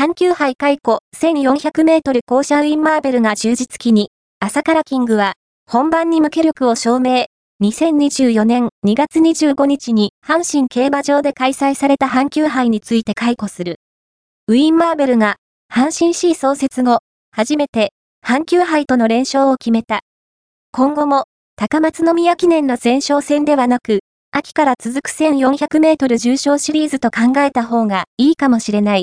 阪急杯解雇1400メートル校舎ウィンマーベルが充実期に、朝からキングは、本番に向け力を証明。2024年2月25日に阪神競馬場で開催された阪急杯について解雇する。ウィンマーベルが、阪神 C 創設後、初めて、阪急杯との連勝を決めた。今後も、高松宮記念の前哨戦ではなく、秋から続く1400メートル重賞シリーズと考えた方がいいかもしれない。